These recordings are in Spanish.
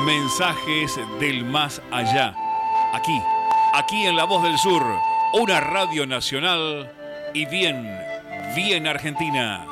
Mensajes del más allá. Aquí, aquí en La Voz del Sur, una radio nacional y bien, bien argentina.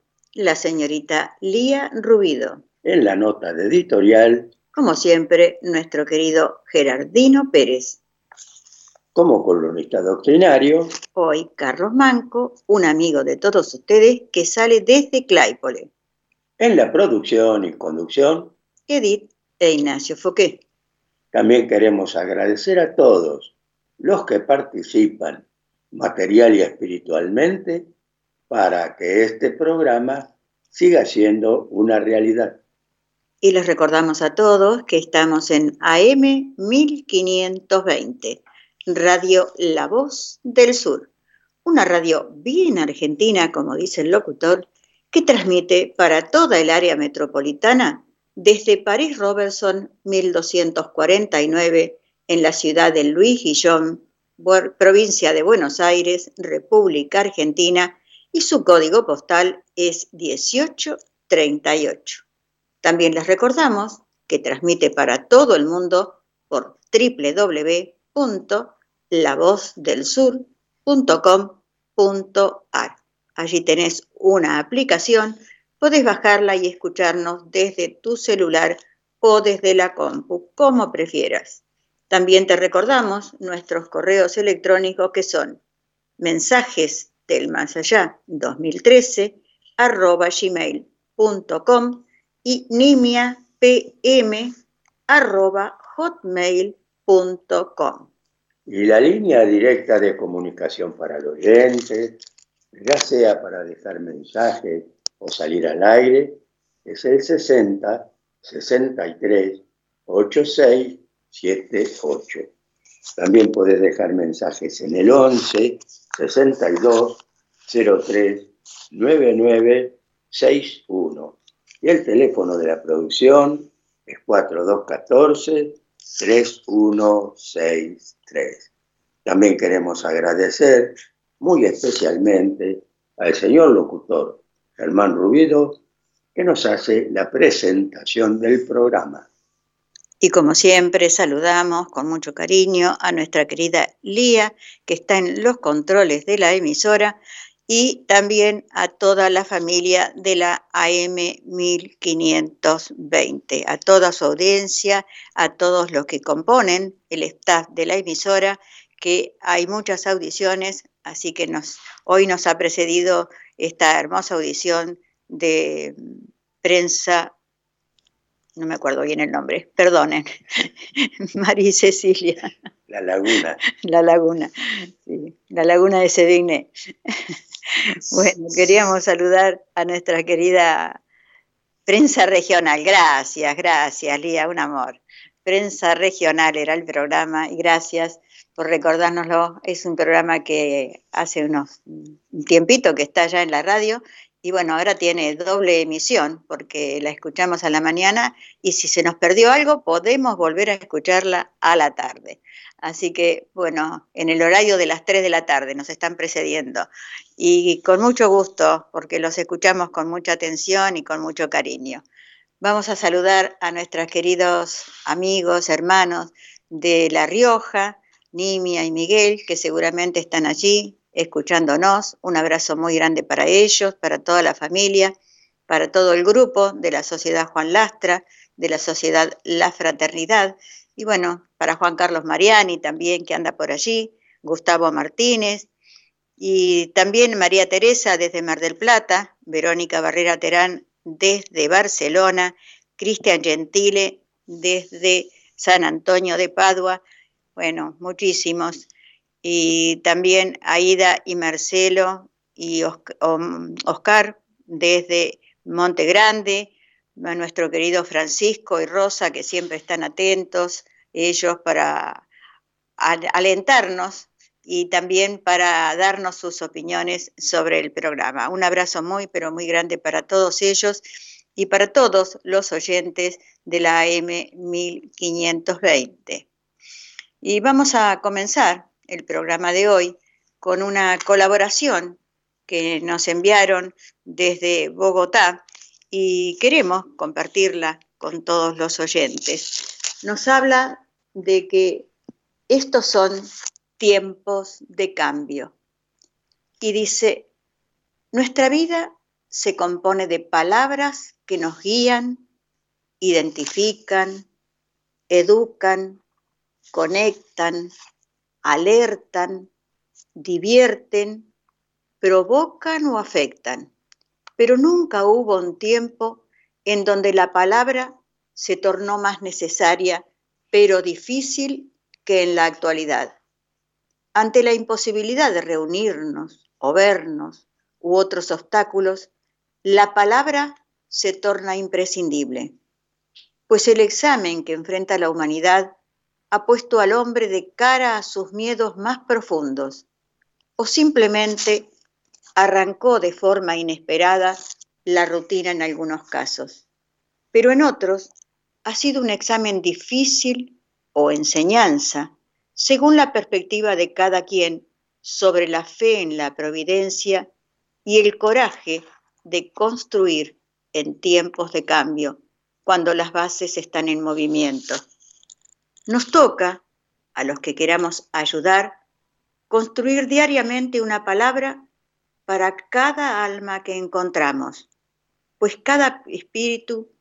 La señorita Lía Rubido. en la nota de editorial, Como siempre, nuestro querido Gerardino Pérez. como columnista doctrinario, Hoy, Carlos Manco, un amigo de todos ustedes que sale desde Claypole. en la producción y conducción. Edith e Ignacio Foqué. También queremos agradecer a todos los que participan material y espiritualmente para que este programa siga siendo una realidad. Y les recordamos a todos que estamos en AM 1520, Radio La Voz del Sur, una radio bien argentina, como dice el locutor, que transmite para toda el área metropolitana desde París Robertson 1249 en la ciudad de Luis Guillón, provincia de Buenos Aires, República Argentina, y su código postal es 1838. También les recordamos que transmite para todo el mundo por www.lavozdelsur.com.ar. Allí tenés una aplicación, podés bajarla y escucharnos desde tu celular o desde la compu, como prefieras. También te recordamos nuestros correos electrónicos que son mensajes del más allá 2013 arroba gmail.com y nimiapm arroba. Y la línea directa de comunicación para los oyentes, ya sea para dejar mensajes o salir al aire, es el 60 63 86 78. También puedes dejar mensajes en el 11 62 03 99 61. Y el teléfono de la producción es 4214 3163. También queremos agradecer muy especialmente al señor locutor Germán Rubido, que nos hace la presentación del programa. Y como siempre, saludamos con mucho cariño a nuestra querida Lía, que está en los controles de la emisora, y también a toda la familia de la AM 1520, a toda su audiencia, a todos los que componen el staff de la emisora, que hay muchas audiciones, así que hoy nos ha precedido esta hermosa audición de prensa no me acuerdo bien el nombre, perdonen, María Cecilia, La Laguna. La Laguna, sí, La Laguna de Sedigné. Bueno, queríamos saludar a nuestra querida Prensa regional, gracias, gracias, Lía, un amor. Prensa regional era el programa y gracias por recordárnoslo. Es un programa que hace unos un tiempito que está ya en la radio y bueno, ahora tiene doble emisión porque la escuchamos a la mañana y si se nos perdió algo podemos volver a escucharla a la tarde. Así que bueno, en el horario de las 3 de la tarde nos están precediendo y con mucho gusto porque los escuchamos con mucha atención y con mucho cariño. Vamos a saludar a nuestros queridos amigos, hermanos de La Rioja, Nimia y Miguel, que seguramente están allí escuchándonos. Un abrazo muy grande para ellos, para toda la familia, para todo el grupo de la Sociedad Juan Lastra, de la Sociedad La Fraternidad, y bueno, para Juan Carlos Mariani también, que anda por allí, Gustavo Martínez, y también María Teresa desde Mar del Plata, Verónica Barrera Terán desde Barcelona, Cristian Gentile desde San Antonio de Padua, bueno, muchísimos y también Aida y Marcelo y Oscar desde Monte Grande, a nuestro querido Francisco y Rosa, que siempre están atentos, ellos para alentarnos y también para darnos sus opiniones sobre el programa. Un abrazo muy, pero muy grande para todos ellos y para todos los oyentes de la AM 1520. Y vamos a comenzar el programa de hoy con una colaboración que nos enviaron desde Bogotá y queremos compartirla con todos los oyentes. Nos habla de que estos son tiempos de cambio. Y dice, nuestra vida se compone de palabras que nos guían, identifican, educan, conectan, alertan, divierten, provocan o afectan, pero nunca hubo un tiempo en donde la palabra se tornó más necesaria, pero difícil que en la actualidad. Ante la imposibilidad de reunirnos o vernos u otros obstáculos, la palabra se torna imprescindible, pues el examen que enfrenta la humanidad ha puesto al hombre de cara a sus miedos más profundos o simplemente arrancó de forma inesperada la rutina en algunos casos. Pero en otros ha sido un examen difícil o enseñanza, según la perspectiva de cada quien sobre la fe en la providencia y el coraje de construir en tiempos de cambio, cuando las bases están en movimiento. Nos toca, a los que queramos ayudar, construir diariamente una palabra para cada alma que encontramos, pues cada espíritu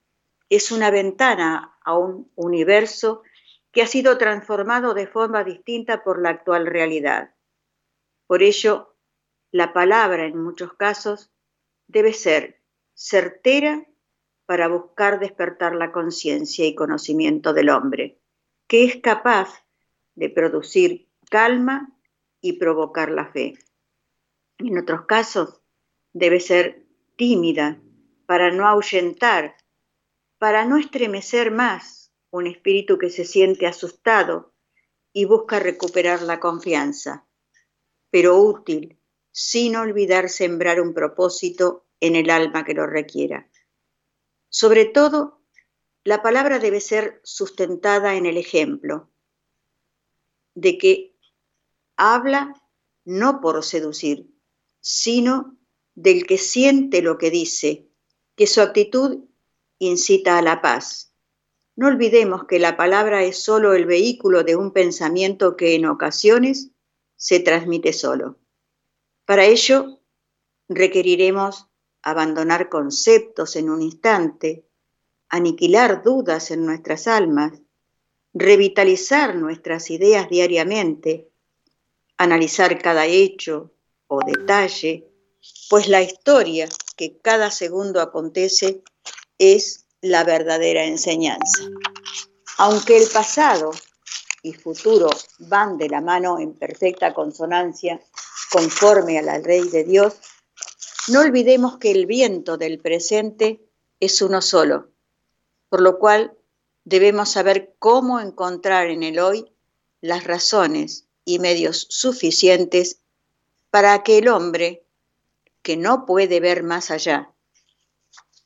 es una ventana a un universo que ha sido transformado de forma distinta por la actual realidad. Por ello, la palabra en muchos casos debe ser certera para buscar despertar la conciencia y conocimiento del hombre que es capaz de producir calma y provocar la fe. En otros casos, debe ser tímida para no ahuyentar, para no estremecer más un espíritu que se siente asustado y busca recuperar la confianza, pero útil, sin olvidar sembrar un propósito en el alma que lo requiera. Sobre todo, la palabra debe ser sustentada en el ejemplo de que habla no por seducir, sino del que siente lo que dice, que su actitud incita a la paz. No olvidemos que la palabra es solo el vehículo de un pensamiento que en ocasiones se transmite solo. Para ello, requeriremos abandonar conceptos en un instante, aniquilar dudas en nuestras almas, revitalizar nuestras ideas diariamente, analizar cada hecho o detalle, pues la historia que cada segundo acontece es la verdadera enseñanza. Aunque el pasado y futuro van de la mano en perfecta consonancia conforme a la ley de Dios, no olvidemos que el viento del presente es uno solo, por lo cual debemos saber cómo encontrar en el hoy las razones y medios suficientes para que el hombre, que no puede ver más allá,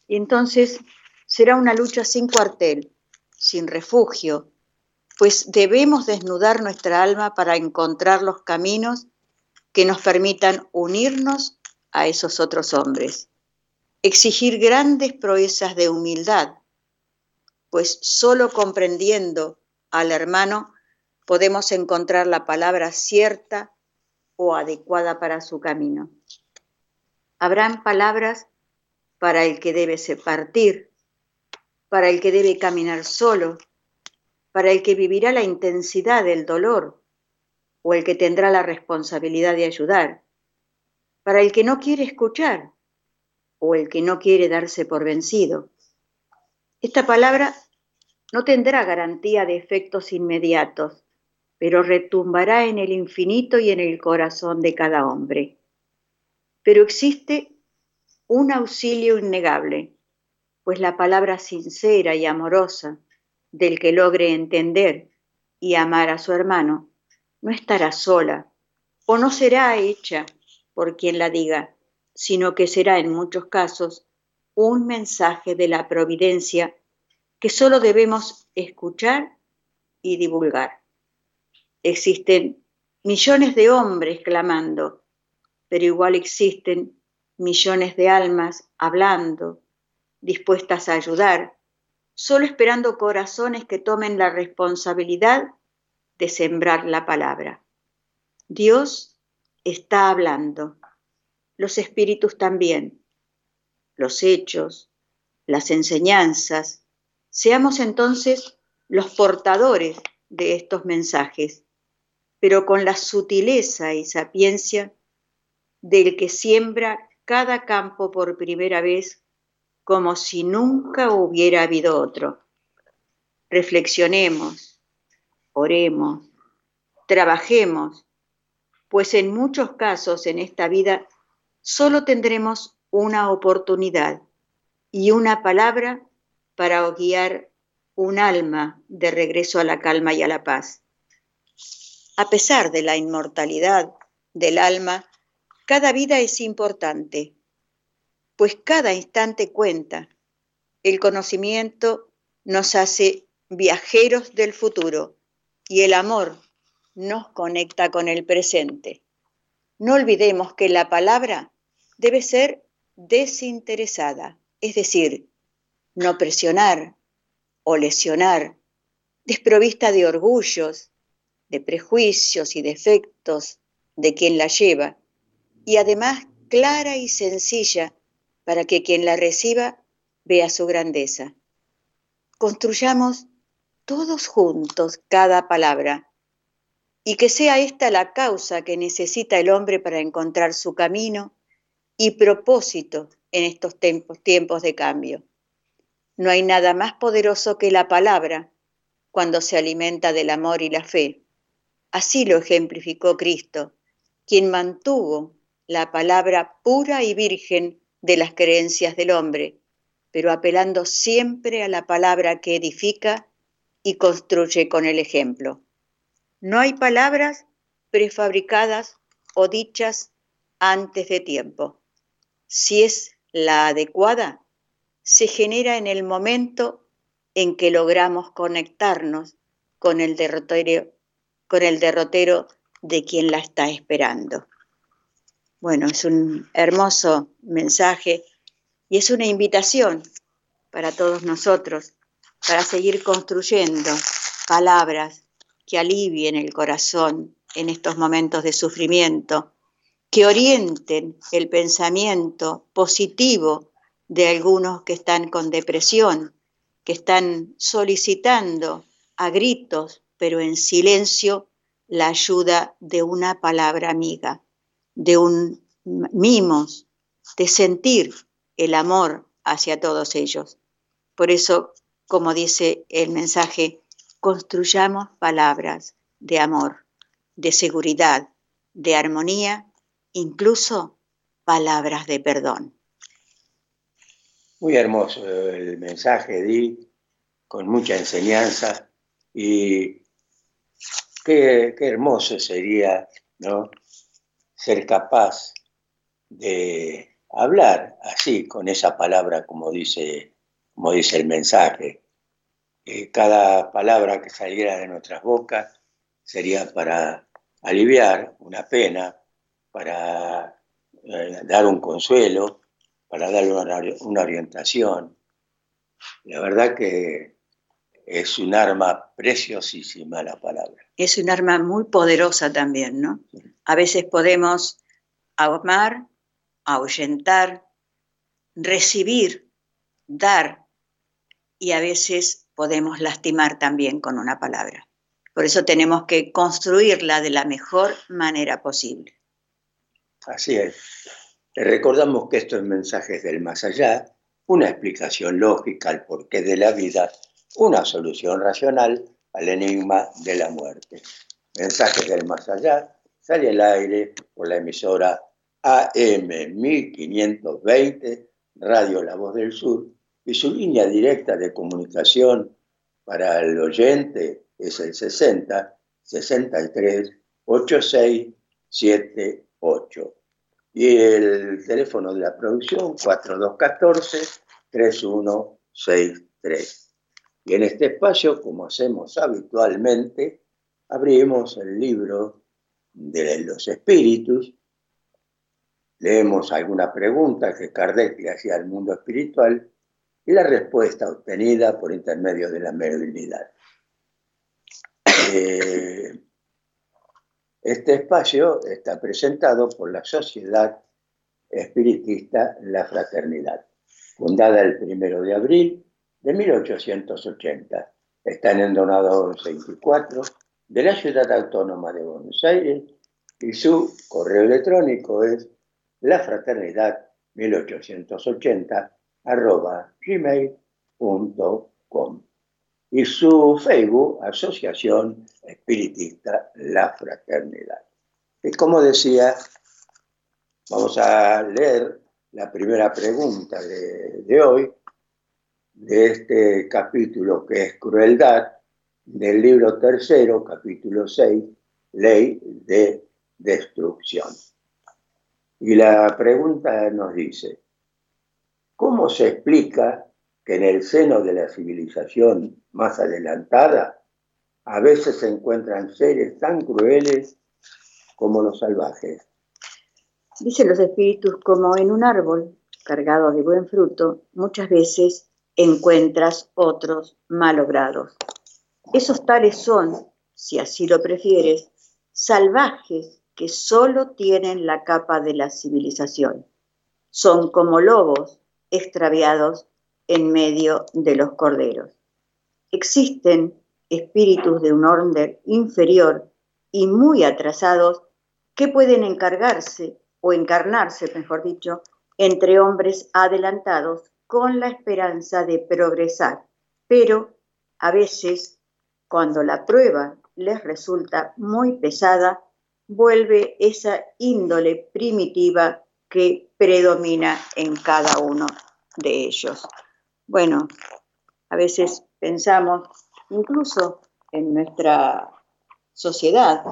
y entonces será una lucha sin cuartel, sin refugio, pues debemos desnudar nuestra alma para encontrar los caminos que nos permitan unirnos a esos otros hombres. Exigir grandes proezas de humildad, pues solo comprendiendo al hermano podemos encontrar la palabra cierta o adecuada para su camino. Habrán palabras para el que debe partir, para el que debe caminar solo, para el que vivirá la intensidad del dolor o el que tendrá la responsabilidad de ayudar, para el que no quiere escuchar o el que no quiere darse por vencido. Esta palabra no tendrá garantía de efectos inmediatos, pero retumbará en el infinito y en el corazón de cada hombre. Pero existe un auxilio innegable, pues la palabra sincera y amorosa del que logre entender y amar a su hermano no estará sola o no será hecha por quien la diga, sino que será en muchos casos un mensaje de la providencia que solo debemos escuchar y divulgar. Existen millones de hombres clamando, pero igual existen millones de almas hablando, dispuestas a ayudar, solo esperando corazones que tomen la responsabilidad de sembrar la palabra. Dios está hablando, los espíritus también, los hechos, las enseñanzas. Seamos entonces los portadores de estos mensajes, pero con la sutileza y sapiencia del que siembra cada campo por primera vez como si nunca hubiera habido otro. Reflexionemos, oremos, trabajemos, pues en muchos casos en esta vida solo tendremos una oportunidad y una palabra para guiar un alma de regreso a la calma y a la paz. A pesar de la inmortalidad del alma, cada vida es importante, pues cada instante cuenta. El conocimiento nos hace viajeros del futuro y el amor nos conecta con el presente. No olvidemos que la palabra debe ser desinteresada, es decir, no presionar o lesionar, desprovista de orgullos, de prejuicios y defectos de quien la lleva, y además clara y sencilla para que quien la reciba vea su grandeza. Construyamos todos juntos cada palabra y que sea esta la causa que necesita el hombre para encontrar su camino y propósito en estos tiempos, tiempos de cambio. No hay nada más poderoso que la palabra cuando se alimenta del amor y la fe. Así lo ejemplificó Cristo, quien mantuvo la palabra pura y virgen de las creencias del hombre, pero apelando siempre a la palabra que edifica y construye con el ejemplo. No hay palabras prefabricadas o dichas antes de tiempo. Si es la adecuada, se genera en el momento en que logramos conectarnos con el derrotero, con el derrotero de quien la está esperando. Bueno, es un hermoso mensaje y es una invitación para todos nosotros para seguir construyendo palabras que alivien el corazón en estos momentos de sufrimiento, que orienten el pensamiento positivo de algunos que están con depresión, que están solicitando a gritos, pero en silencio, la ayuda de una palabra amiga de un mimos, de sentir el amor hacia todos ellos. Por eso, como dice el mensaje, construyamos palabras de amor, de seguridad, de armonía, incluso palabras de perdón. Muy hermoso el mensaje, Di, con mucha enseñanza y qué, qué hermoso sería ¿no? ser capaz de hablar así, con esa palabra, como dice, como dice el mensaje. cada palabra que saliera de nuestras bocas sería para aliviar una pena, para eh, dar un consuelo, para darle una, orientación. La verdad que es un arma preciosísima la palabra. Es un arma muy poderosa también, ¿no? A veces podemos amar, ahuyentar, recibir, dar, y a veces podemos lastimar también con una palabra. Por eso tenemos que construirla de la mejor manera posible. Así es. Recordamos que esto es mensajes del más allá, una explicación lógica al porqué de la vida, una solución racional al enigma de la muerte. Mensajes del más allá sale al aire por la emisora AM 1520, Radio La Voz del Sur, y su línea directa de comunicación para el oyente es el 60 63 86 78. Y el teléfono de la producción 4214-3163. Y en este espacio, como hacemos habitualmente, abrimos el libro de los espíritus, leemos alguna pregunta que Kardec le hacía al mundo espiritual y la respuesta obtenida por intermedio de la mediunidad. Eh, este espacio está presentado por la Sociedad Espiritista La Fraternidad, fundada el 1 de abril de 1880. Está en el Donador 64 de la Ciudad Autónoma de Buenos Aires y su correo electrónico es lafraternidad1880 gmail.com y su Facebook, Asociación Espiritista La Fraternidad. Y como decía, vamos a leer la primera pregunta de, hoy, de este capítulo que es Crueldad, del libro tercero, capítulo 6, Ley de Destrucción. Y la pregunta nos dice, ¿cómo se explica que en el seno de la civilización más adelantada a veces se encuentran seres tan crueles como los salvajes. Dicen los espíritus, como en un árbol cargado de buen fruto, muchas veces encuentras otros malogrados. Esos tales son, si así lo prefieres, salvajes que solo tienen la capa de la civilización. Son como lobos extraviados en medio de los corderos. Existen espíritus de un orden inferior y muy atrasados que pueden encargarse o encarnarse, mejor dicho, entre hombres adelantados con la esperanza de progresar, pero a veces, cuando la prueba les resulta muy pesada, vuelve esa índole primitiva que predomina en cada uno de ellos. Bueno, a veces pensamos, incluso en nuestra sociedad,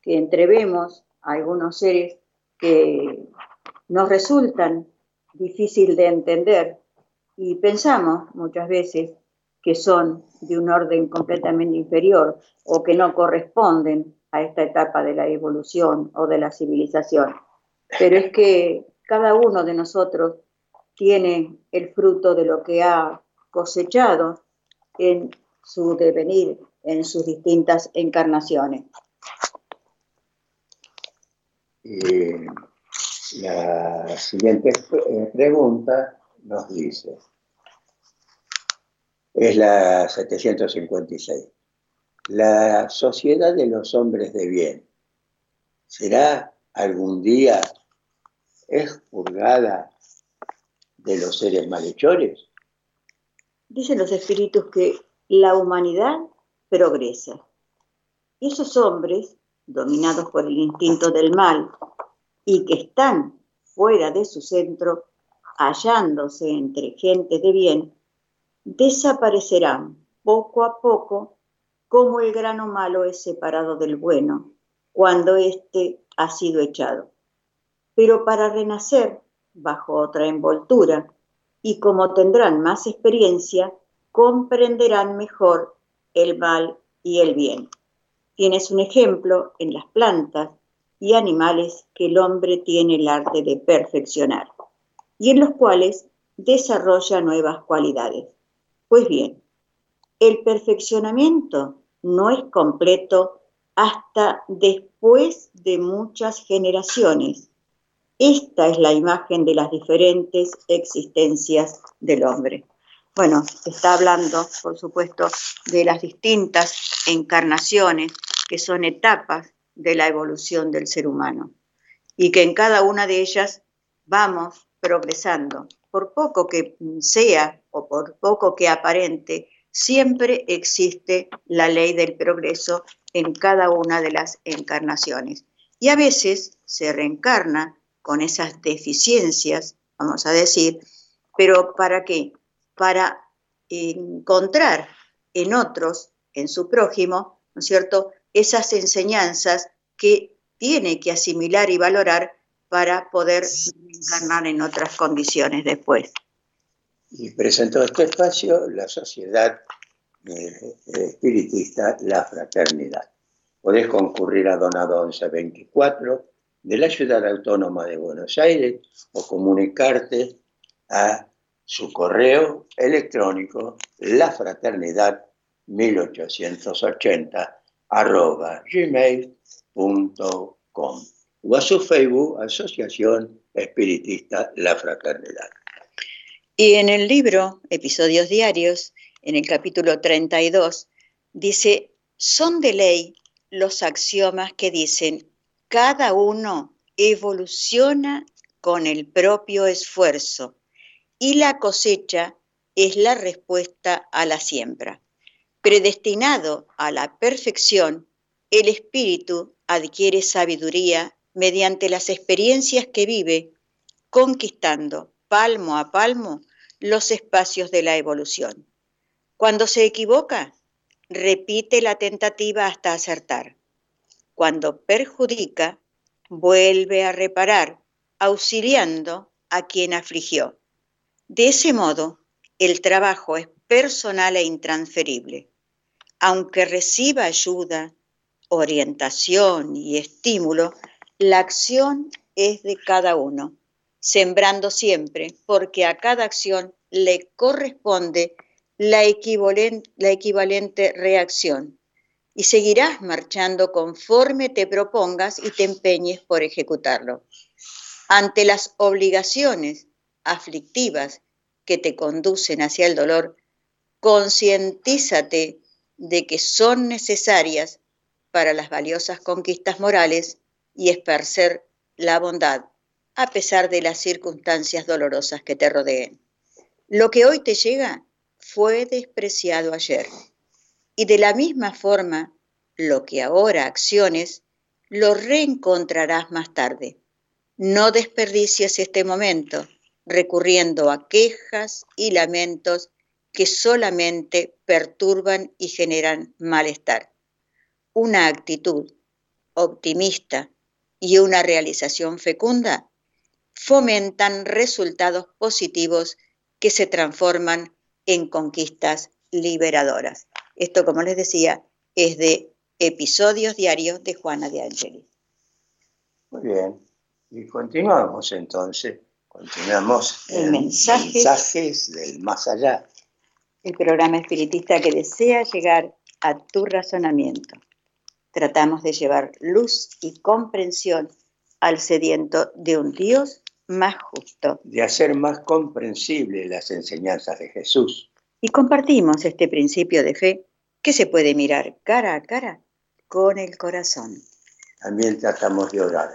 que entrevemos a algunos seres que nos resultan difícil de entender y pensamos muchas veces que son de un orden completamente inferior o que no corresponden a esta etapa de la evolución o de la civilización. Pero es que cada uno de nosotros tiene el fruto de lo que ha cosechado en su devenir, en sus distintas encarnaciones. la siguiente eh, pregunta nos dice, es la 756, la sociedad de los hombres de bien, ¿será algún día expurgada de los seres malhechores? Dicen los espíritus que la humanidad progresa. Y esos hombres, dominados por el instinto del mal y que están fuera de su centro, hallándose entre gente de bien, desaparecerán poco a poco como el grano malo es separado del bueno cuando éste ha sido echado. Pero para renacer bajo otra envoltura y como tendrán más experiencia, comprenderán mejor el mal y el bien. Tienes un ejemplo en las plantas y animales que el hombre tiene el arte de perfeccionar y en los cuales desarrolla nuevas cualidades. Pues bien, el perfeccionamiento no es completo hasta después de muchas generaciones. Esta es la imagen de las diferentes existencias del hombre. Bueno, está hablando, por supuesto, de las distintas encarnaciones que son etapas de la evolución del ser humano y que en cada una de ellas vamos progresando. Por poco que sea o por poco que aparente, siempre existe la ley del progreso en cada una de las encarnaciones. Y a veces se reencarna con esas deficiencias, vamos a decir, pero ¿para qué? Para encontrar en otros, en su prójimo, ¿no es cierto?, esas enseñanzas que tiene que asimilar y valorar para poder encarnar en otras condiciones después. Y presentó este espacio la Sociedad eh, Espiritista La Fraternidad. Podés concurrir a Donado 1124 de la Ciudad Autónoma de Buenos Aires o comunicarte a su correo electrónico lafraternidad 1880 arroba gmail.com o a su Facebook Asociación Espiritista La Fraternidad. Y en el libro Episodios Diarios, en el capítulo 32, dice, son de ley los axiomas que dicen, cada uno evoluciona con el propio esfuerzo y la cosecha es la respuesta a la siembra. Predestinado a la perfección, el espíritu adquiere sabiduría mediante las experiencias que vive, conquistando palmo a palmo los espacios de la evolución. Cuando se equivoca, repite la tentativa hasta acertar. Cuando perjudica, vuelve a reparar, auxiliando a quien afligió. De ese modo, el trabajo es personal e intransferible. Aunque reciba ayuda, orientación y estímulo, la acción es de cada uno, sembrando siempre, porque a cada acción le corresponde la equivalente, la equivalente reacción y seguirás marchando conforme te propongas y te empeñes por ejecutarlo. Ante las obligaciones aflictivas que te conducen hacia el dolor, concientízate de que son necesarias para las valiosas conquistas morales y esparcer la bondad a pesar de las circunstancias dolorosas que te rodeen. Lo que hoy te llega fue despreciado ayer y de la misma forma lo que ahora acciones lo reencontrarás más tarde. No desperdicies este momento recurriendo a quejas y lamentos que solamente perturban y generan malestar. Una actitud optimista y una realización fecunda fomentan resultados positivos que se transforman en conquistas liberadoras. Esto, como les decía, es de episodios diarios de Juana de Angelis. Muy bien. Y continuamos entonces. Continuamos en mensajes, mensajes del más allá. El programa espiritista que desea llegar a tu razonamiento. Tratamos de llevar luz y comprensión al sediento de un Dios más justo. De hacer más comprensibles las enseñanzas de Jesús. Y compartimos este principio de fe que se puede mirar cara a cara con el corazón. También tratamos de orar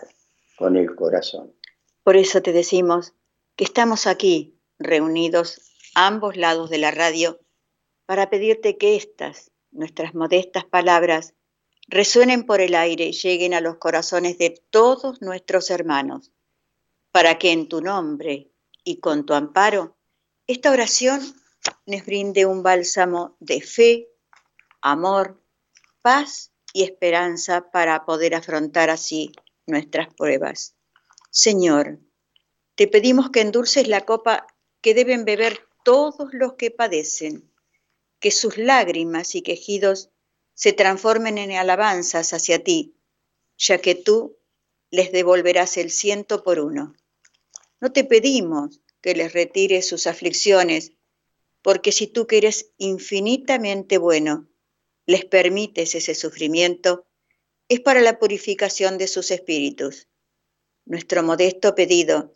con el corazón. Por eso te decimos que estamos aquí reunidos a ambos lados de la radio para pedirte que estas, nuestras modestas palabras, resuenen por el aire y lleguen a los corazones de todos nuestros hermanos, para que en tu nombre y con tu amparo, esta oración nos brinde un bálsamo de fe, amor, paz y esperanza para poder afrontar así nuestras pruebas. Señor, te pedimos que endulces la copa que deben beber todos los que padecen, que sus lágrimas y quejidos se transformen en alabanzas hacia ti, ya que tú les devolverás el ciento por uno. No te pedimos que les retires sus aflicciones, porque si tú que eres infinitamente bueno, les permites ese sufrimiento, es para la purificación de sus espíritus. Nuestro modesto pedido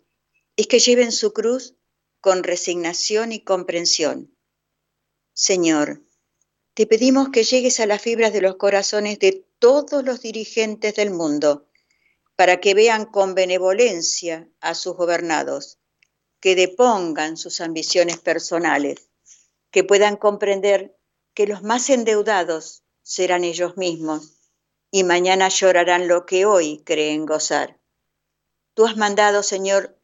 es que lleven su cruz con resignación y comprensión. Señor, te pedimos que llegues a las fibras de los corazones de todos los dirigentes del mundo, para que vean con benevolencia a sus gobernados, que depongan sus ambiciones personales, que puedan comprender que los más endeudados serán ellos mismos y mañana llorarán lo que hoy creen gozar. Tú has mandado, Señor,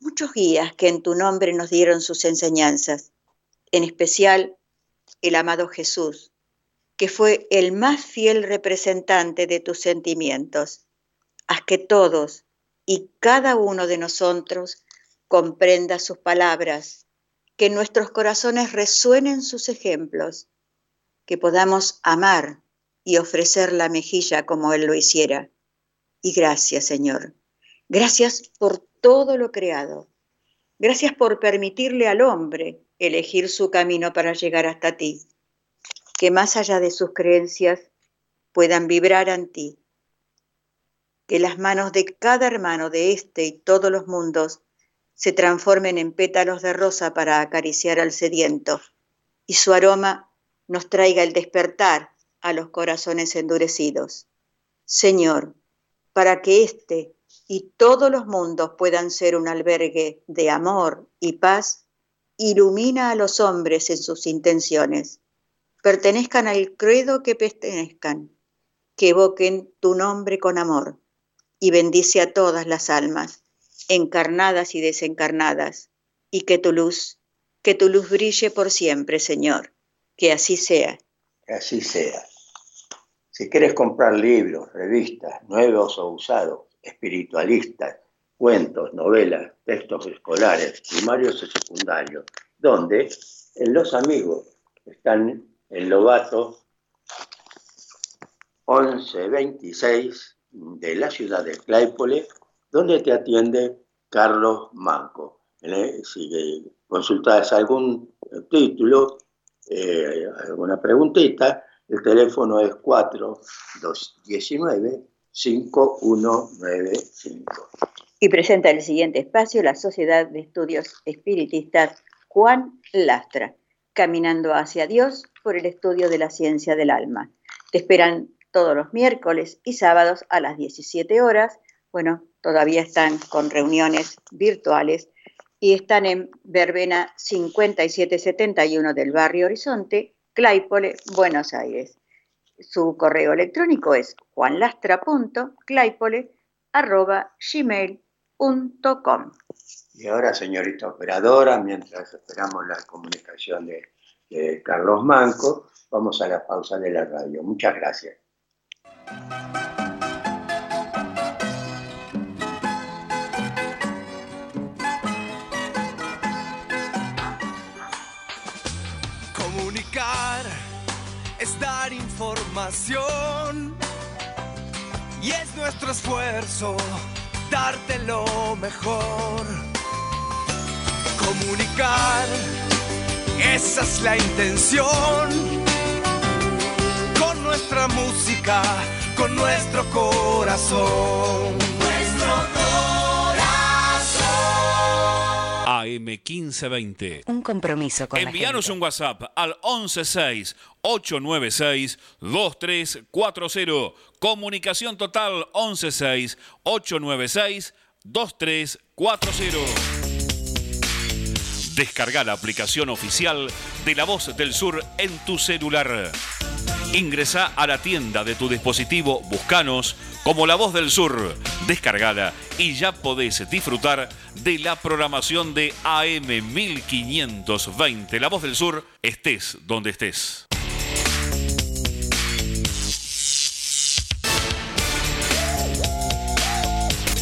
muchos guías que en tu nombre nos dieron sus enseñanzas, en especial el amado Jesús, que fue el más fiel representante de tus sentimientos. Haz que todos y cada uno de nosotros comprenda sus palabras, que en nuestros corazones resuenen sus ejemplos, que podamos amar y ofrecer la mejilla como Él lo hiciera. Y gracias, Señor. Gracias por todo lo creado. Gracias por permitirle al hombre elegir su camino para llegar hasta ti. Que más allá de sus creencias puedan vibrar en ti. Que las manos de cada hermano de este y todos los mundos se transformen en pétalos de rosa para acariciar al sediento y su aroma nos traiga el despertar a los corazones endurecidos. Señor, para que este y todos los mundos puedan ser un albergue de amor y paz, ilumina a los hombres en sus intenciones. Pertenezcan al credo que pertenezcan, que evoquen tu nombre con amor y bendice a todas las almas, encarnadas y desencarnadas, y que tu luz, que tu luz brille por siempre, Señor. Que así sea. Que así sea. Si quieres comprar libros, revistas, nuevos o usados, espiritualistas, cuentos, novelas, textos escolares, primarios y secundarios, donde en Los Amigos están en Lobato 1126 de la ciudad de Claypole, donde te atiende Carlos Manco. Si consultas algún título, eh, alguna preguntita, el teléfono es 4219-5195. Y presenta el siguiente espacio la Sociedad de Estudios Espiritistas Juan Lastra, caminando hacia Dios por el estudio de la ciencia del alma. Te esperan todos los miércoles y sábados a las 17 horas. Bueno, todavía están con reuniones virtuales y están en Verbena 5771 del barrio Horizonte, Claypole, Buenos Aires. Su correo electrónico es juanlastra.claypole.gmail.com Y ahora, señorita operadora, mientras esperamos la comunicación de, de Carlos Manco, vamos a la pausa de la radio. Muchas gracias. Y es nuestro esfuerzo darte lo mejor. Comunicar, esa es la intención. Con nuestra música, con nuestro corazón. AM1520. Un compromiso con Envíanos un WhatsApp al 116 896-2340. Comunicación total 116-896-2340. Descarga la aplicación oficial de La Voz del Sur en tu celular. Ingresa a la tienda de tu dispositivo, buscanos como La Voz del Sur, descargala y ya podés disfrutar de la programación de AM 1520. La Voz del Sur, estés donde estés.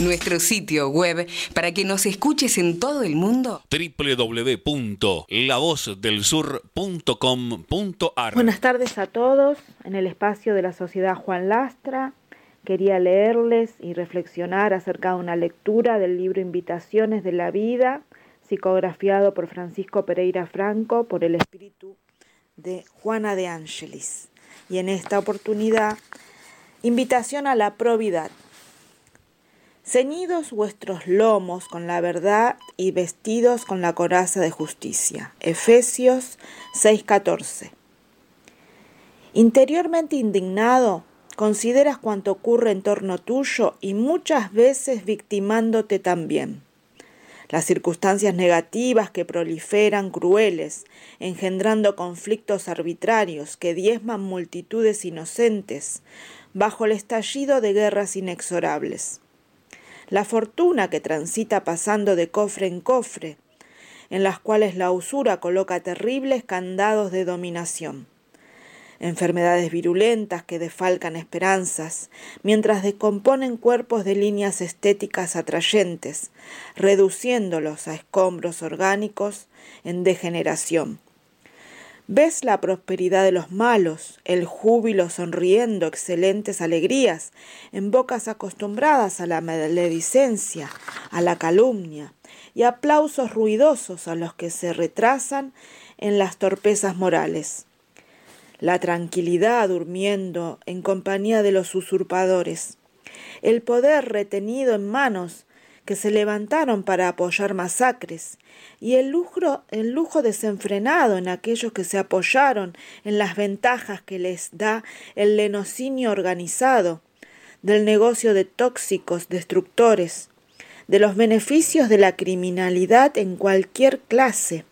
Nuestro sitio web para que nos escuches en todo el mundo. www.lavozdelsur.com.ar Buenas tardes a todos. En el espacio de la Sociedad Juan Lastra quería leerles y reflexionar acerca de una lectura del libro Invitaciones de la Vida, psicografiado por Francisco Pereira Franco por el espíritu de Juana de Ángelis. Y en esta oportunidad, invitación a la probidad. Ceñidos vuestros lomos con la verdad y vestidos con la coraza de justicia. Efesios 6:14. Interiormente indignado, consideras cuanto ocurre en torno tuyo y muchas veces victimándote también. Las circunstancias negativas que proliferan crueles, engendrando conflictos arbitrarios que diezman multitudes inocentes, bajo el estallido de guerras inexorables la fortuna que transita pasando de cofre en cofre, en las cuales la usura coloca terribles candados de dominación. Enfermedades virulentas que defalcan esperanzas, mientras descomponen cuerpos de líneas estéticas atrayentes, reduciéndolos a escombros orgánicos en degeneración Ves la prosperidad de los malos, el júbilo sonriendo, excelentes alegrías, en bocas acostumbradas a la maledicencia, a la calumnia, y aplausos ruidosos a los que se retrasan en las torpezas morales. La tranquilidad durmiendo en compañía de los usurpadores, el poder retenido en manos que se levantaron para apoyar masacres, y el lujo, el lujo desenfrenado en aquellos que se apoyaron en las ventajas que les da el lenocinio organizado, del negocio de tóxicos destructores, de los beneficios de la criminalidad en cualquier clase.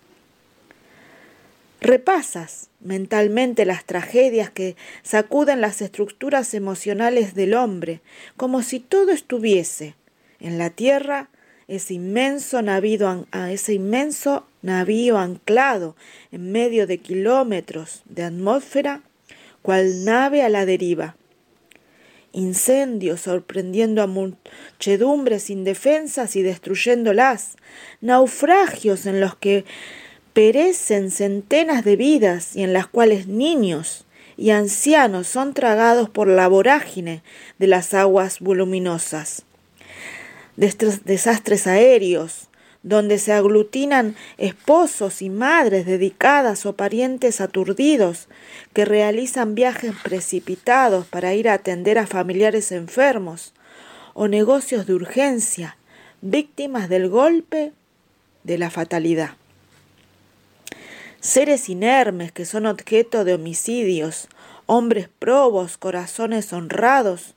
Repasas mentalmente las tragedias que sacuden las estructuras emocionales del hombre, como si todo estuviese, en la tierra ese inmenso navío, ese inmenso navío anclado en medio de kilómetros de atmósfera, cual nave a la deriva. Incendios sorprendiendo a muchedumbres indefensas y destruyéndolas, naufragios en los que perecen centenas de vidas y en las cuales niños y ancianos son tragados por la vorágine de las aguas voluminosas desastres aéreos, donde se aglutinan esposos y madres dedicadas o parientes aturdidos que realizan viajes precipitados para ir a atender a familiares enfermos, o negocios de urgencia, víctimas del golpe de la fatalidad. Seres inermes que son objeto de homicidios, hombres probos, corazones honrados,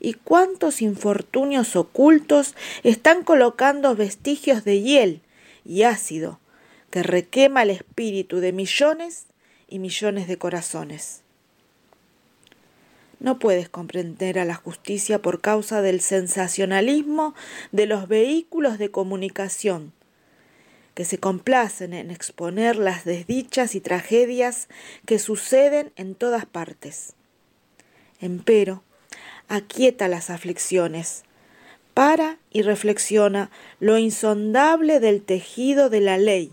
y cuántos infortunios ocultos están colocando vestigios de hiel y ácido que requema el espíritu de millones y millones de corazones. No puedes comprender a la justicia por causa del sensacionalismo de los vehículos de comunicación, que se complacen en exponer las desdichas y tragedias que suceden en todas partes. Empero, aquieta las aflicciones. Para y reflexiona lo insondable del tejido de la ley,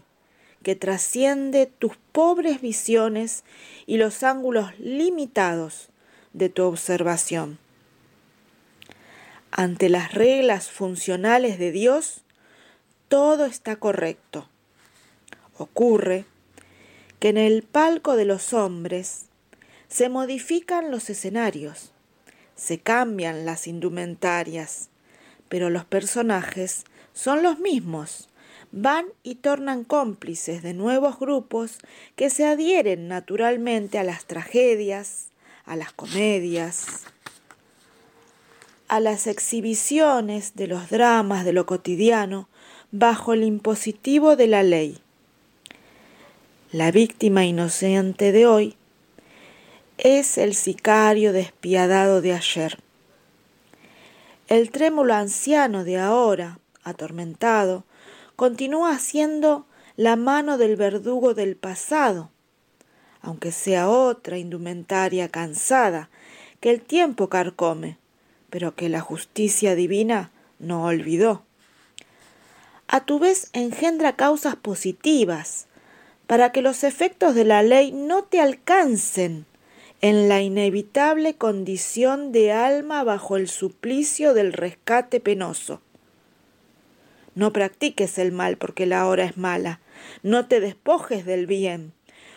que trasciende tus pobres visiones y los ángulos limitados de tu observación. Ante las reglas funcionales de Dios, todo está correcto. Ocurre que en el palco de los hombres se modifican los escenarios se cambian las indumentarias, pero los personajes son los mismos. Van y tornan cómplices de nuevos grupos que se adhieren naturalmente a las tragedias, a las comedias, a las exhibiciones de los dramas de lo cotidiano bajo el impositivo de la ley. La víctima inocente de hoy es el sicario despiadado de ayer. El trémulo anciano de ahora, atormentado, continúa siendo la mano del verdugo del pasado, aunque sea otra indumentaria cansada que el tiempo carcome, pero que la justicia divina no olvidó. A tu vez engendra causas positivas, para que los efectos de la ley no te alcancen en la inevitable condición de alma bajo el suplicio del rescate penoso. No practiques el mal porque la hora es mala, no te despojes del bien,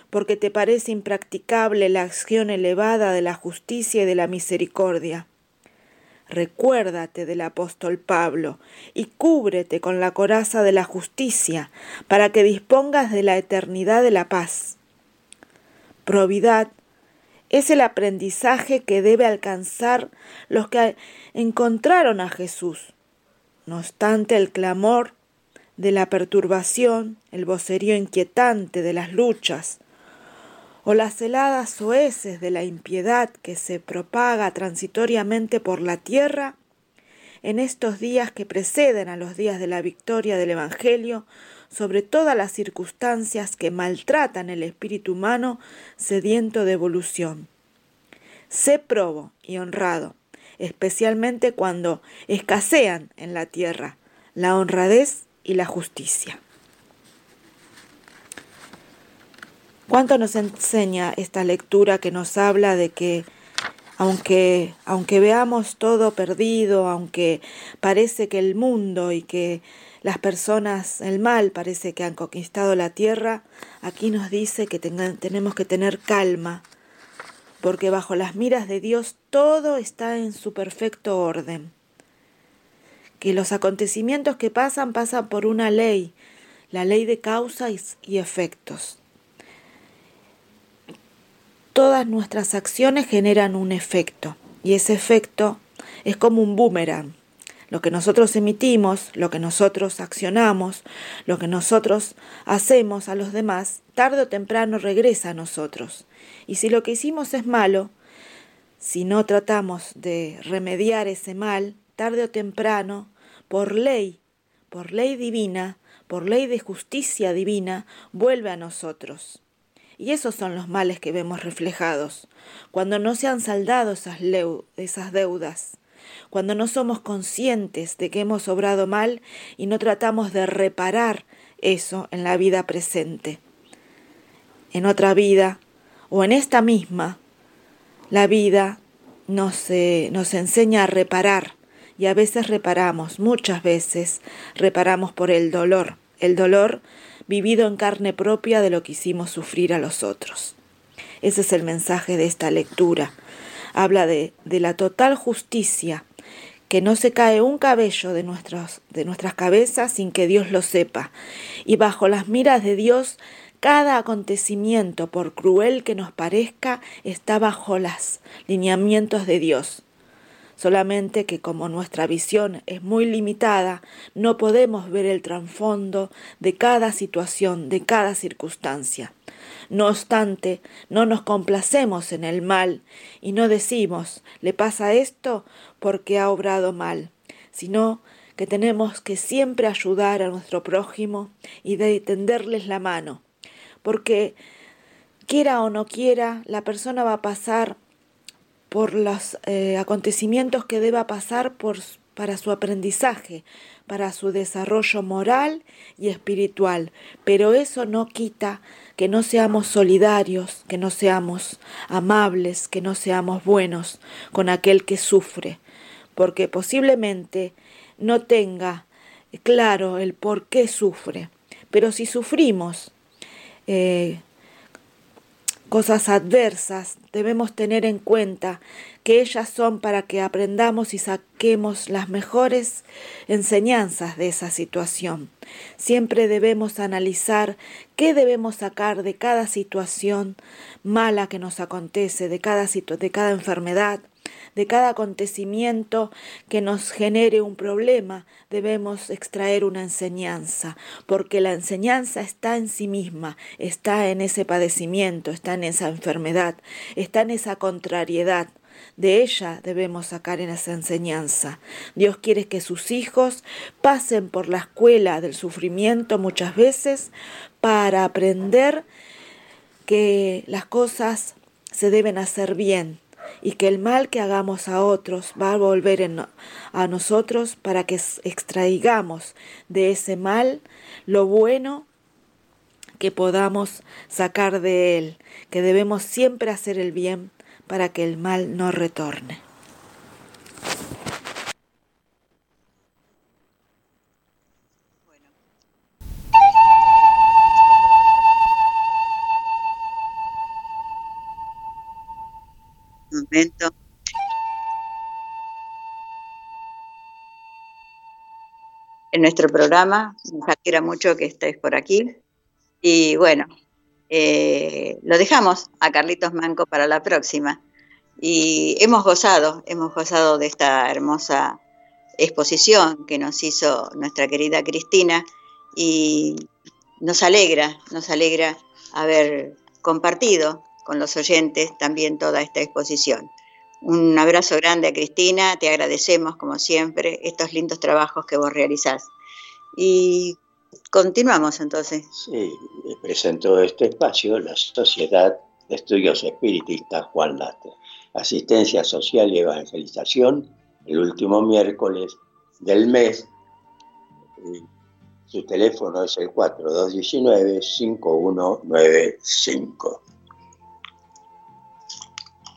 porque te parece impracticable la acción elevada de la justicia y de la misericordia. Recuérdate del apóstol Pablo y cúbrete con la coraza de la justicia para que dispongas de la eternidad de la paz. Probidad es el aprendizaje que debe alcanzar los que encontraron a Jesús. No obstante el clamor de la perturbación, el vocerío inquietante de las luchas, o las heladas soeces de la impiedad que se propaga transitoriamente por la tierra, en estos días que preceden a los días de la victoria del Evangelio, sobre todas las circunstancias que maltratan el espíritu humano sediento de evolución. Sé probo y honrado, especialmente cuando escasean en la tierra la honradez y la justicia. ¿Cuánto nos enseña esta lectura que nos habla de que aunque, aunque veamos todo perdido, aunque parece que el mundo y que las personas, el mal parece que han conquistado la tierra, aquí nos dice que tenemos que tener calma, porque bajo las miras de Dios todo está en su perfecto orden que los acontecimientos que pasan pasan por una ley, la ley de causas y efectos. Todas nuestras acciones generan un efecto y ese efecto es como un boomerang. Lo que nosotros emitimos, lo que nosotros accionamos, lo que nosotros hacemos a los demás, tarde o temprano regresa a nosotros. Y si lo que hicimos es malo, si no tratamos de remediar ese mal, tarde o temprano, por ley, por ley divina, por ley de justicia divina, vuelve a nosotros. Y esos son los males que vemos reflejados, cuando no se han saldado esas, esas deudas, cuando no somos conscientes de que hemos obrado mal y no tratamos de reparar eso en la vida presente. En otra vida, o en esta misma, la vida nos, nos enseña a reparar. Y a veces reparamos, muchas veces reparamos por el dolor, el dolor vivido en carne propia de lo que hicimos sufrir a los otros. Ese es el mensaje de esta lectura. Habla de, de la total justicia, que no se cae un cabello de, de nuestras cabezas sin que Dios lo sepa, y bajo las miras de Dios cada acontecimiento, por cruel que nos parezca, está bajo los lineamientos de Dios. Solamente que como nuestra visión es muy limitada, no podemos ver el trasfondo de cada situación, de cada circunstancia. No obstante, no nos complacemos en el mal y no decimos, le pasa esto porque ha obrado mal, sino que tenemos que siempre ayudar a nuestro prójimo y de tenderles la mano, porque quiera o no quiera, la persona va a pasar por los eh, acontecimientos que deba pasar para su aprendizaje, para su desarrollo moral y espiritual. Pero eso no quita que no seamos solidarios, que no seamos amables, que no seamos buenos con aquel que sufre, porque posiblemente no tenga claro el por qué sufre. Pero si sufrimos, eh, cosas adversas, debemos tener en cuenta que ellas son para que aprendamos y saquemos las mejores enseñanzas de esa situación. Siempre debemos analizar qué debemos sacar de cada situación mala que nos acontece, de cada, de cada enfermedad, De cada acontecimiento que nos genere un problema debemos extraer una enseñanza, porque la enseñanza está en sí misma, está en ese padecimiento, está en esa enfermedad, está en esa contrariedad. De ella debemos sacar en esa enseñanza. Dios quiere que sus hijos pasen por la escuela del sufrimiento muchas veces para aprender que las cosas se deben hacer bien y que el mal que hagamos a otros va a volver a nosotros para que extraigamos de ese mal lo bueno que podamos sacar de él, que debemos siempre hacer el bien para que el mal no retorne. En nuestro programa, nos alegra mucho que estéis por aquí. Y bueno, eh, lo dejamos a Carlitos Manco para la próxima. Y hemos gozado, hemos gozado de esta hermosa exposición que nos hizo nuestra querida Cristina y nos alegra, nos alegra haber compartido con los oyentes también toda esta exposición. Un abrazo grande a Cristina, te agradecemos como siempre estos lindos trabajos que vos realizás. Y Continuamos entonces. Sí, presentó este espacio la Sociedad de Estudios Espiritistas Juan Latre. Asistencia social y evangelización el último miércoles del mes. Su teléfono es el 4219-5195.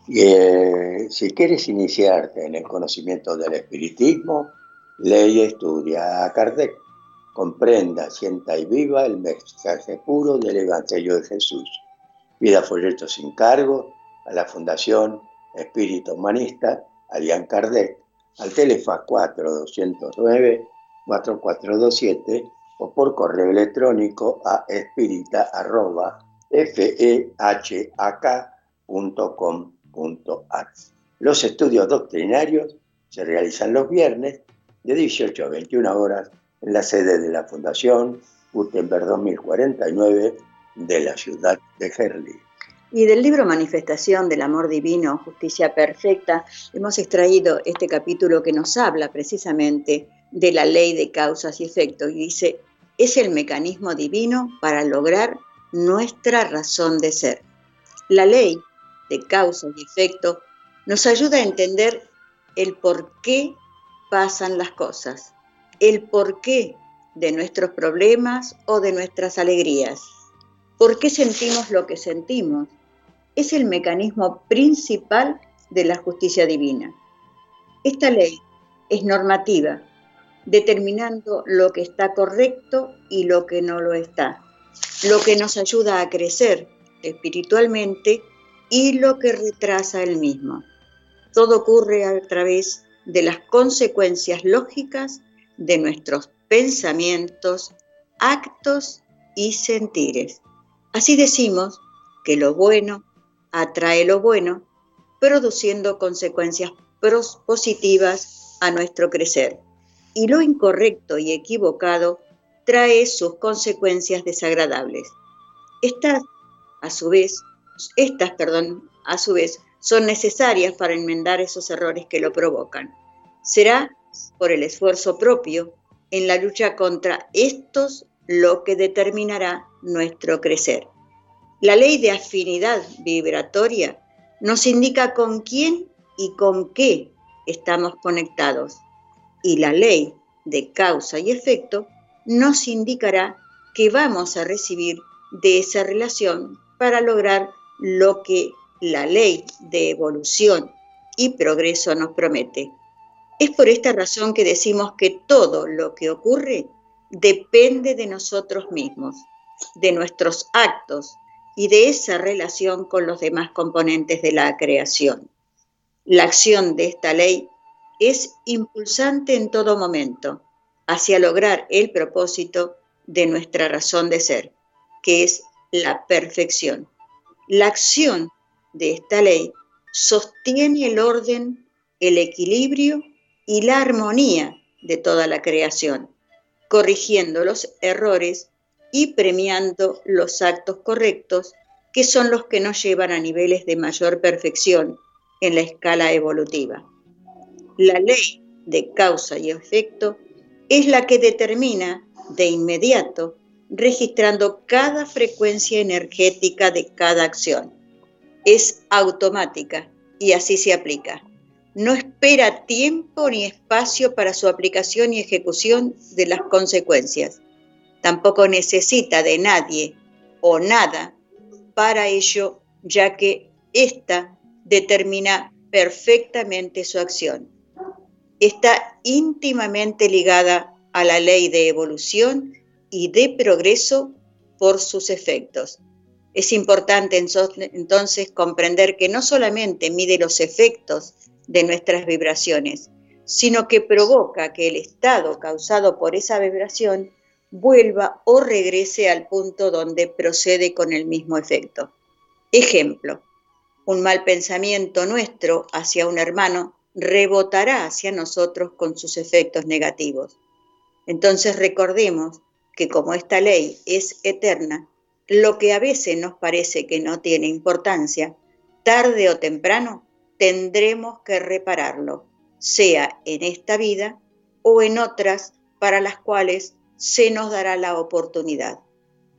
Eh, si quieres iniciarte en el conocimiento del espiritismo, lee y estudia a Kardec comprenda, sienta y viva el mensaje puro del Evangelio de Jesús. Pida folletos sin cargo a la Fundación Espíritu Humanista, Alian Kardec, al teléfono 4209-4427 o por correo electrónico a Los estudios doctrinarios se realizan los viernes de 18 a 21 horas en la sede de la Fundación Gutenberg 2049 de la ciudad de Herli. Y del libro Manifestación del Amor Divino, Justicia Perfecta, hemos extraído este capítulo que nos habla precisamente de la ley de causas y efectos y dice, es el mecanismo divino para lograr nuestra razón de ser. La ley de causas y efectos nos ayuda a entender el por qué pasan las cosas el porqué de nuestros problemas o de nuestras alegrías. ¿Por qué sentimos lo que sentimos? Es el mecanismo principal de la justicia divina. Esta ley es normativa, determinando lo que está correcto y lo que no lo está, lo que nos ayuda a crecer espiritualmente y lo que retrasa el mismo. Todo ocurre a través de las consecuencias lógicas de nuestros pensamientos, actos y sentires. Así decimos que lo bueno atrae lo bueno, produciendo consecuencias positivas a nuestro crecer. Y lo incorrecto y equivocado trae sus consecuencias desagradables. Estas, a su vez, estas, perdón, a su vez, son necesarias para enmendar esos errores que lo provocan. Será por el esfuerzo propio en la lucha contra estos lo que determinará nuestro crecer. La ley de afinidad vibratoria nos indica con quién y con qué estamos conectados y la ley de causa y efecto nos indicará que vamos a recibir de esa relación para lograr lo que la ley de evolución y progreso nos promete, es por esta razón que decimos que todo lo que ocurre depende de nosotros mismos, de nuestros actos y de esa relación con los demás componentes de la creación. La acción de esta ley es impulsante en todo momento hacia lograr el propósito de nuestra razón de ser, que es la perfección. La acción de esta ley sostiene el orden, el equilibrio y la armonía de toda la creación, corrigiendo los errores y premiando los actos correctos, que son los que nos llevan a niveles de mayor perfección en la escala evolutiva. La ley de causa y efecto es la que determina de inmediato, registrando cada frecuencia energética de cada acción. Es automática y así se aplica. No espera tiempo ni espacio para su aplicación y ejecución de las consecuencias. Tampoco necesita de nadie o nada para ello, ya que ésta determina perfectamente su acción está íntimamente ligada a la ley de evolución y de progreso por sus efectos. Es importante entonces comprender que no solamente mide los efectos de nuestras vibraciones, sino que provoca que el estado causado por esa vibración vuelva o regrese al punto donde procede con el mismo efecto. Ejemplo, un mal pensamiento nuestro hacia un hermano rebotará hacia nosotros con sus efectos negativos. Entonces recordemos que como esta ley es eterna, lo que a veces nos parece que no tiene importancia, tarde o temprano tendremos que repararlo, sea en esta vida o en otras para las cuales se nos dará la oportunidad.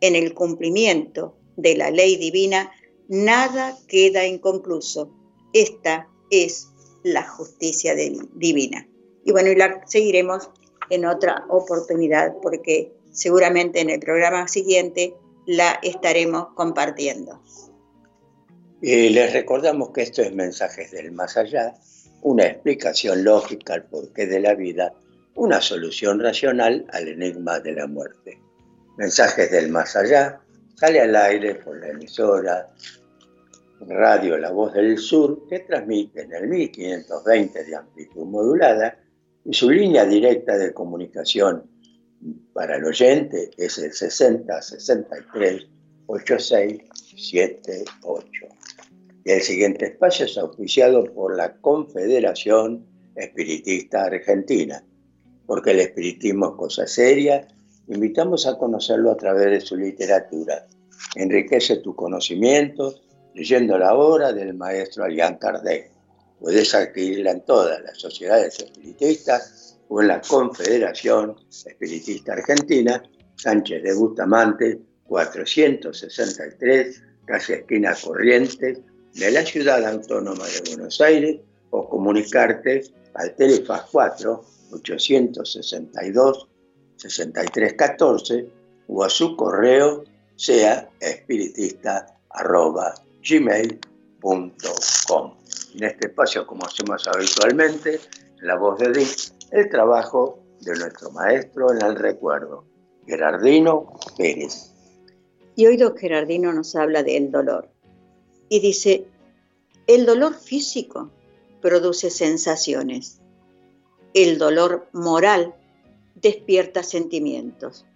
En el cumplimiento de la ley divina, nada queda inconcluso. Esta es la justicia divina. Y bueno, y la seguiremos en otra oportunidad porque seguramente en el programa siguiente la estaremos compartiendo. Y les recordamos que esto es Mensajes del Más Allá, una explicación lógica al porqué de la vida, una solución racional al enigma de la muerte. Mensajes del Más Allá sale al aire por la emisora Radio La Voz del Sur, que transmite en el 1520 de amplitud modulada y su línea directa de comunicación para el oyente es el 60 63 8678. Y el siguiente espacio es auspiciado por la Confederación Espiritista Argentina, porque el espiritismo es cosa seria, invitamos a conocerlo a través de su literatura. Enriquece tu conocimiento leyendo la obra del maestro Alián Kardec. Puedes adquirirla en todas las sociedades espiritistas o en la Confederación Espiritista Argentina, Sánchez de Bustamante, 463, casi esquina Corrientes, de la Ciudad Autónoma de Buenos Aires, o comunicarte al Telefaz 4 862 6314 o a su correo sea espiritista gmail.com. En este espacio, como hacemos habitualmente, en la voz de Dick, el trabajo de nuestro maestro en el recuerdo, Gerardino Pérez. Y hoy don Gerardino nos habla del dolor. Y dice, el dolor físico produce sensaciones. El dolor moral despierta sentimientos.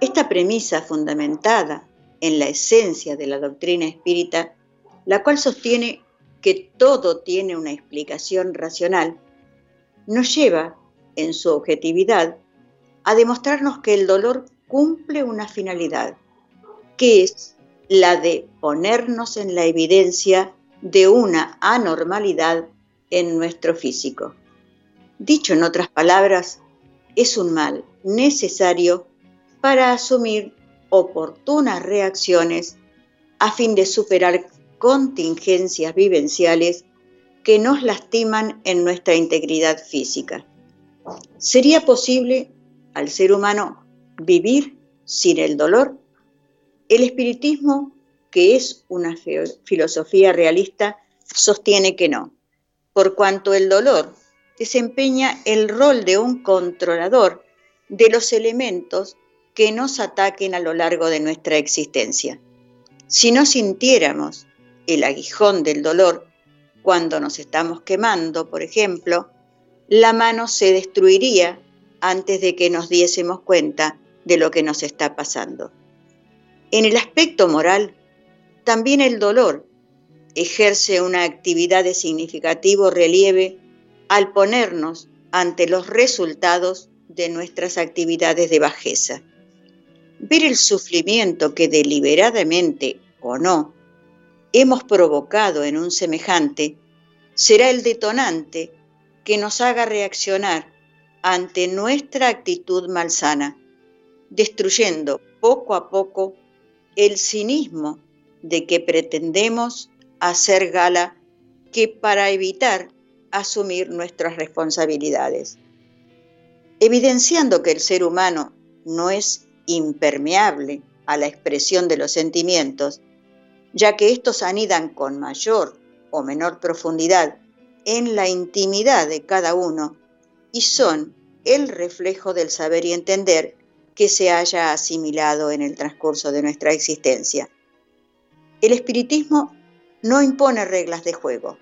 Esta premisa fundamentada en la esencia de la doctrina espírita, la cual sostiene que todo tiene una explicación racional, nos lleva, en su objetividad, a demostrarnos que el dolor cumple una finalidad, que es la de ponernos en la evidencia de una anormalidad en nuestro físico. Dicho en otras palabras, es un mal necesario para asumir oportunas reacciones a fin de superar contingencias vivenciales que nos lastiman en nuestra integridad física. ¿Sería posible al ser humano vivir sin el dolor? El espiritismo, que es una filosofía realista, sostiene que no, por cuanto el dolor desempeña el rol de un controlador de los elementos que nos ataquen a lo largo de nuestra existencia. Si no sintiéramos el aguijón del dolor cuando nos estamos quemando, por ejemplo, la mano se destruiría antes de que nos diésemos cuenta de lo que nos está pasando. En el aspecto moral, también el dolor ejerce una actividad de significativo relieve al ponernos ante los resultados de nuestras actividades de bajeza. Ver el sufrimiento que deliberadamente o no hemos provocado en un semejante será el detonante que nos haga reaccionar ante nuestra actitud malsana, destruyendo poco a poco el cinismo de que pretendemos hacer gala que para evitar asumir nuestras responsabilidades. Evidenciando que el ser humano no es impermeable a la expresión de los sentimientos, ya que estos anidan con mayor o menor profundidad en la intimidad de cada uno y son el reflejo del saber y entender que se haya asimilado en el transcurso de nuestra existencia. El espiritismo no impone reglas de juego,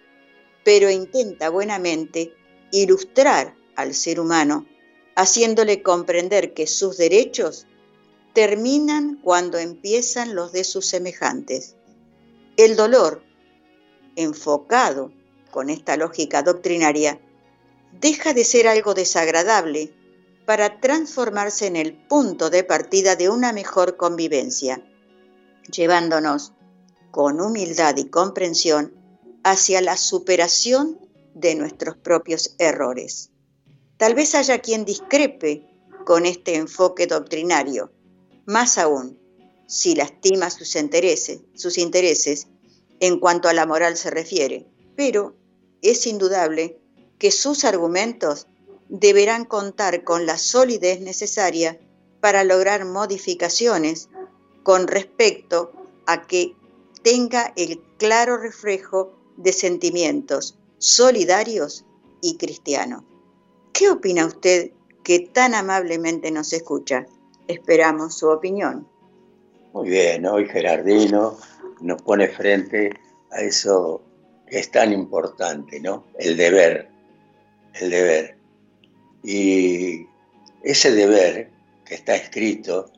pero intenta buenamente ilustrar al ser humano, haciéndole comprender que sus derechos terminan cuando empiezan los de sus semejantes. El dolor, enfocado con esta lógica doctrinaria, deja de ser algo desagradable para transformarse en el punto de partida de una mejor convivencia, llevándonos con humildad y comprensión hacia la superación de nuestros propios errores. Tal vez haya quien discrepe con este enfoque doctrinario, más aún si lastima sus intereses, sus intereses en cuanto a la moral se refiere, pero es indudable que sus argumentos deberán contar con la solidez necesaria para lograr modificaciones con respecto a que tenga el claro reflejo de sentimientos solidarios y cristianos. ¿Qué opina usted que tan amablemente nos escucha? Esperamos su opinión. Muy bien, hoy Gerardino nos pone frente a eso que es tan importante, ¿no? El deber, el deber. Y ese deber que está escrito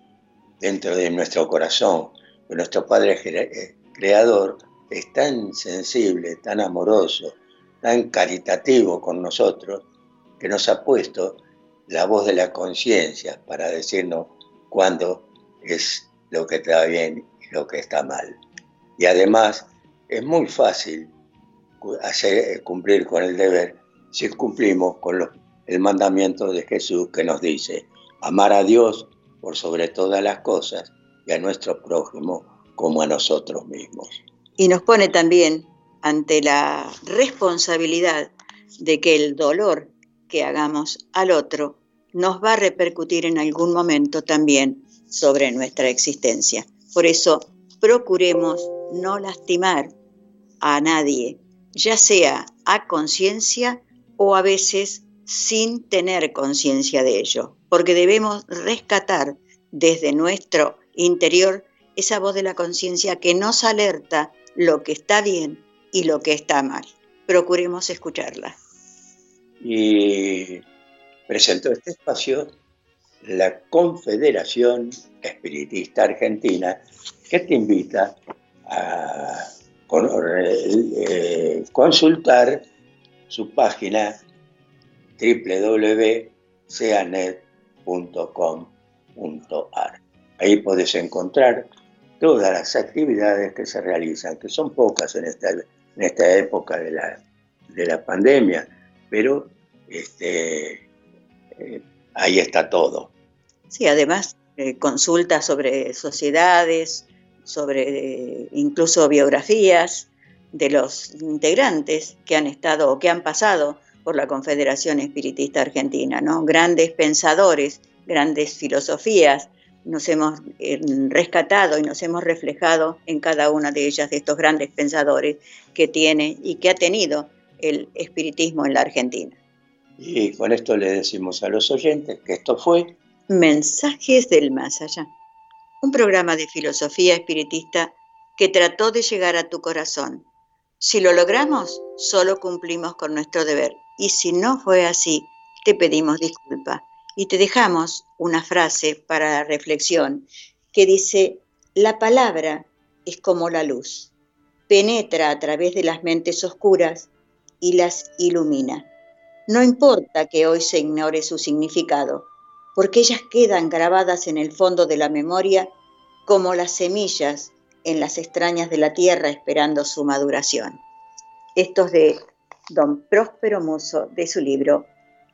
dentro de nuestro corazón, de nuestro Padre eh, creador es tan sensible, tan amoroso, tan caritativo con nosotros, que nos ha puesto la voz de la conciencia para decirnos cuándo es lo que está bien y lo que está mal. Y además es muy fácil hacer, cumplir con el deber si cumplimos con el mandamiento de Jesús que nos dice amar a Dios por sobre todas las cosas y a nuestro prójimo como a nosotros mismos. Y nos pone también ante la responsabilidad de que el dolor que hagamos al otro nos va a repercutir en algún momento también sobre nuestra existencia. Por eso procuremos no lastimar a nadie, ya sea a conciencia o a veces sin tener conciencia de ello, porque debemos rescatar desde nuestro interior esa voz de la conciencia que nos alerta lo que está bien y lo que está mal. Procuremos escucharla. Y presentó este espacio la Confederación Espiritista Argentina, que te invita a eh, consultar su página www.ceanet.com.ar. Ahí podés encontrar todas las actividades que se realizan, que son pocas en esta, en esta época de la, de la pandemia, pero este, eh, ahí está todo. Sí, además eh, consultas sobre sociedades, sobre eh, incluso biografías de los integrantes que han estado o que han pasado por la Confederación Espiritista Argentina, ¿no? Grandes pensadores, grandes filosofías, nos hemos eh, rescatado y nos hemos reflejado en cada una de ellas, de estos grandes pensadores que tiene y que ha tenido el espiritismo en la Argentina. Y con esto le decimos a los oyentes que esto fue Mensajes del Más Allá, un programa de filosofía espiritista que trató de llegar a tu corazón. Si lo logramos, solo cumplimos con nuestro deber. Y si no fue así, te pedimos disculpa y te dejamos una frase para reflexión que dice, la palabra es como la luz. penetra a través de las mentes oscuras y las ilumina. No importa que hoy se ignore su significado, porque ellas quedan grabadas en el fondo de la memoria como las semillas en las extrañas de la tierra esperando su maduración. Esto es de don Próspero Muso, de su libro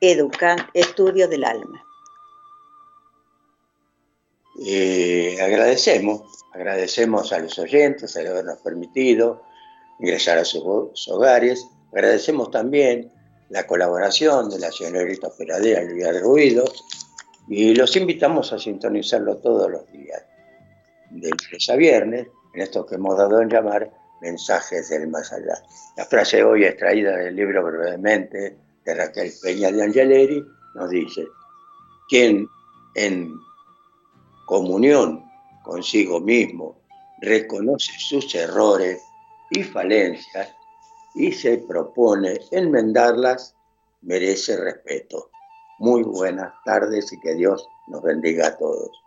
Educa, Estudio del Alma. Eh, agradecemos, agradecemos a los oyentes el habernos permitido ingresar a sus hogares. Agradecemos también la colaboración de la señorita operadora Luis Ruido y los invitamos a sintonizarlo todos los días, de lunes a viernes, en esto que hemos dado en llamar mensajes del más allá. La frase hoy extraída del libro brevemente de Raquel Peña de Angeleri nos dice, quien en comunión consigo mismo reconoce sus errores y falencias y se propone enmendarlas, merece respeto. Muy buenas tardes y que Dios nos bendiga a todos.